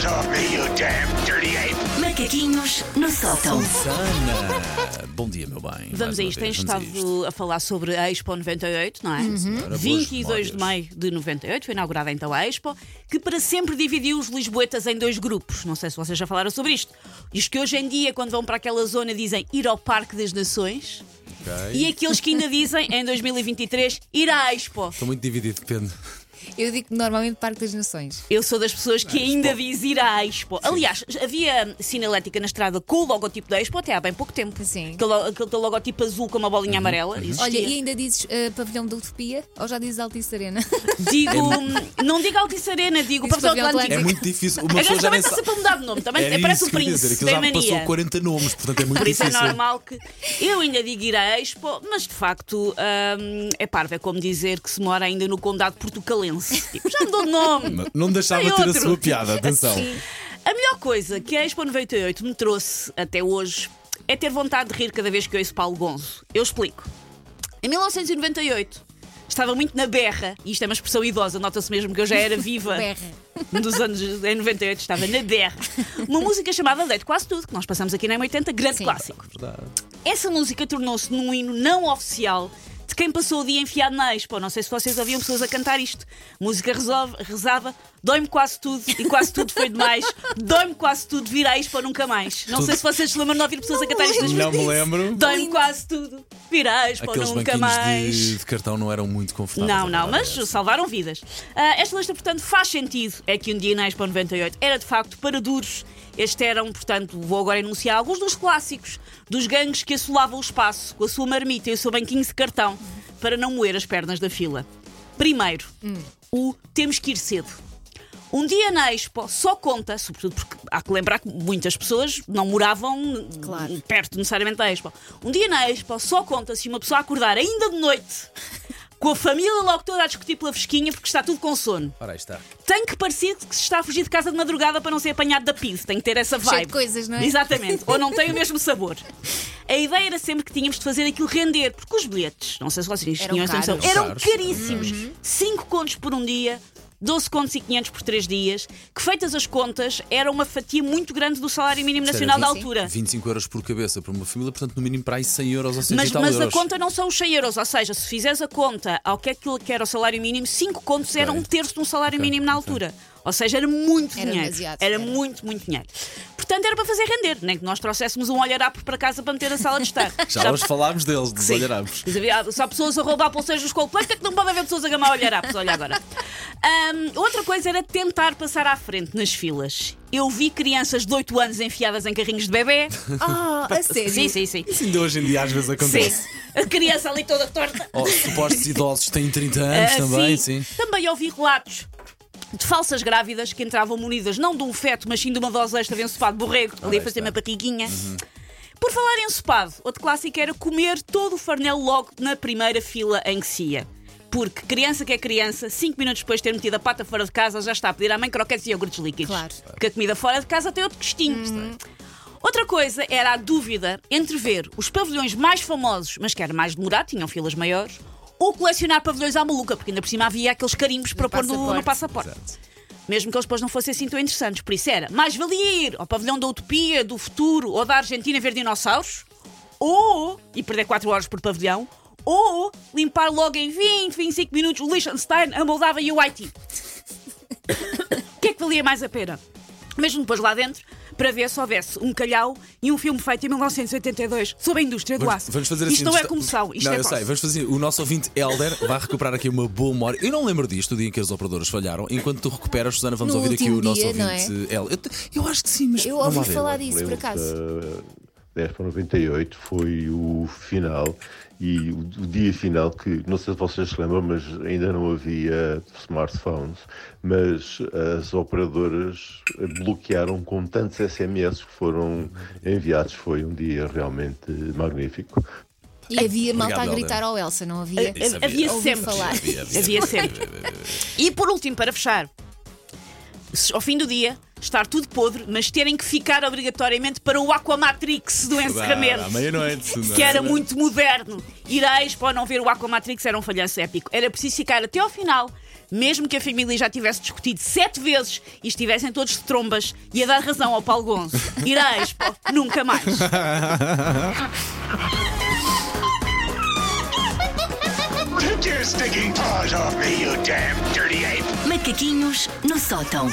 paws off me, you damn dirty ape! Macaquinhos no sótão. Sana! Bom dia, meu bem. Vamos a uma isto. vez, Tens vamos a isto. estado a falar sobre a Expo 98, não é? Senhora, boas 22 de memórias. maio de 98 foi inaugurada então a Expo, que para sempre dividiu os lisboetas em dois grupos. Não sei se vocês já falaram sobre isto. Diz que hoje em dia, quando vão para aquela zona, dizem ir ao Parque das Nações. Ok. E aqueles que ainda dizem, em 2023, ir à Expo. Estou muito dividido, depende. Eu digo normalmente Parque das Nações. Eu sou das pessoas que ainda diz ir à Expo. Aliás, havia sinalética na estrada com o logotipo da Expo até há bem pouco tempo. Sim. Aquele, aquele teu logotipo azul com uma bolinha amarela. existia. Olha, e ainda dizes eh, Pavilhão da Utopia ou já dizes Altice Arena? Digo, não digo Altice Arena, digo Diz Pavilhão Pavilhão Atlântico. É muito difícil. Uma Agora pessoa já também nem está sabe. sempre a mudar de nome, também Era parece isso o que eu ia príncipe. dizer, aquilo tem já passou mania. 40 nomes, portanto é muito Por isso é difícil. normal que eu ainda digo ir à Expo, mas de facto hum, é parvo. É como dizer que se mora ainda no Condado Portucalense. Tipo, já mudou de nome. Não- Não deixava Tem ter a sua piada, atenção. A melhor coisa que a Expo 98 me trouxe até hoje é ter vontade de rir cada vez que ouço Paulo Gonzo. Eu explico. Em 1998 estava muito na berra, e isto é uma expressão idosa, nota-se mesmo que eu já era viva Berra. dos anos em 98, estava na berra. Uma música chamada Leite Quase Tudo, que nós passamos aqui na M80, grande Sim. clássico. Verdade. Essa música tornou-se num hino não oficial de quem passou o dia enfiado na Expo. Não sei se vocês ouviam pessoas a cantar isto. Música resolve, rezava, dói-me quase tudo e quase tudo foi demais. Dói-me quase tudo, vir à Expo nunca mais. Não sei se vocês se lembram de ouvir pessoas a cantar isto. Não me lembro. Dói-me quase tudo, vir à Expo Aqueles nunca banquinhos mais. de, de cartão não eram muito confortáveis. Não, não, mas é essa. salvaram vidas. Ah, esta lista, portanto, faz sentido. É que um dia na Expo 98 era de facto para duros. Estes eram, portanto, vou agora enunciar alguns dos clássicos dos gangues que assolavam o espaço com a sua marmita e o seu banquinho de cartão para não moer as pernas da fila. Primeiro, o temos que ir cedo. Um dia na Expo só conta, sobretudo porque há que lembrar que muitas pessoas não moravam Claro. perto necessariamente da Expo. Um dia na Expo só conta se uma pessoa acordar ainda de noite com a família logo toda a discutir pela fresquinha porque está tudo com sono. Ora, aí está. Tem que parecer que se está a fugir de casa de madrugada para não ser apanhado da PID. Tem que ter essa Cheio vibe. de coisas, não é? Exatamente. Ou não tem o mesmo sabor. A ideia era sempre que tínhamos de fazer aquilo render, porque os bilhetes, não sei se vocês Eram tinham essa noção, eram caríssimos. 5 contos por um dia. 12 contos e 500 por 3 dias, que feitas as contas, era uma fatia muito grande do salário mínimo Sério, nacional da altura. 25 euros por cabeça para uma família, portanto, no mínimo para aí 100 euros ou 100 Mas, mas a euros. conta não são os 100 euros, ou seja, se fizeres a conta ao que é que era o salário mínimo, 5 contos era um terço de um salário Ok, mínimo na altura. Ou seja, era muito Era dinheiro. era era. muito, muito dinheiro. Portanto, era para fazer render, nem que nós trouxéssemos um olharapo para casa para meter na sala de estar. Já hoje falámos deles, dos olharapos. Há pessoas a roubar pulseiros dos Coldplay, é que não pode haver pessoas a gamar olharapos? Olha agora. Ahm, outra coisa era tentar passar à frente nas filas. Eu vi crianças de 8 anos enfiadas em carrinhos de bebê. Ah, a sério? Sim, sim, sim. Isso ainda hoje em dia às vezes Sim. acontece. A criança ali toda torta. Oh, supostos idosos têm 30 anos Ah, também, sim. Também ouvi relatos de falsas grávidas que entravam munidas não de um feto, mas sim de uma dose extra de ensopado de borrego, ali a fazer uma barriguinha. Por falar em ensopado, outro clássico era comer todo o farnel logo na primeira fila em que se ia. Porque criança que é criança, 5 minutos depois de ter metido a pata fora de casa, já está a pedir à mãe croquetes e iogurtes líquidos. Claro. Porque a comida fora de casa tem outro gostinho. Outra coisa era a dúvida entre ver os pavilhões mais famosos, mas que era mais demorado, tinham filas maiores, ou colecionar pavilhões à maluca, porque ainda por cima havia aqueles carimbos para pôr no, no passaporte. Mesmo que eles depois não fossem assim tão interessantes. Por isso era mais valia ir ao pavilhão da Utopia, do futuro ou da Argentina ver dinossauros, ou, e perder 4 horas por pavilhão, ou limpar logo em 20, 25 minutos o Liechtenstein, a Moldávia e o Haiti. O que é que valia mais a pena? Mesmo depois lá dentro, para ver se houvesse um calhau e um filme feito em 1982 sobre a indústria do Vamos, aço. vamos fazer assim. isto não é comoção, isto não, é eu sei, vamos fazer. O nosso ouvinte Elder vai recuperar aqui uma boa memória. Eu não lembro disto, o dia em que as operadoras falharam. Enquanto tu recuperas, Susana, vamos No ouvir aqui o nosso dia, não é? ouvinte Elder. Eu, eu acho que sim, mas. Eu ouvi falar disso, por acaso. Da 10 para 98 foi o final e o, o dia final que, não sei se vocês se lembram, mas ainda não havia smartphones, mas as operadoras bloquearam com tantos SMS que foram enviados. Foi um dia realmente magnífico. E havia malta Obrigado, a gritar ao Elsa, não havia? Isso havia. Havia sempre. falar. Havia sempre. E por último, para fechar, ao fim do dia, estar tudo podre, mas terem que ficar obrigatoriamente para o Aquamatrix do encerramento. À meia-noite. não é? Que era muito moderno. Ireis, para não ver o Aquamatrix, era um falhanço épico. Era preciso ficar até ao final, mesmo que a família já tivesse discutido sete vezes e estivessem todos de trombas e a dar razão ao Paulo Gonzo. Ireis, pô, nunca mais. Take your stinking paws off me, you damn dirty ape! Macaquinhos no sótão.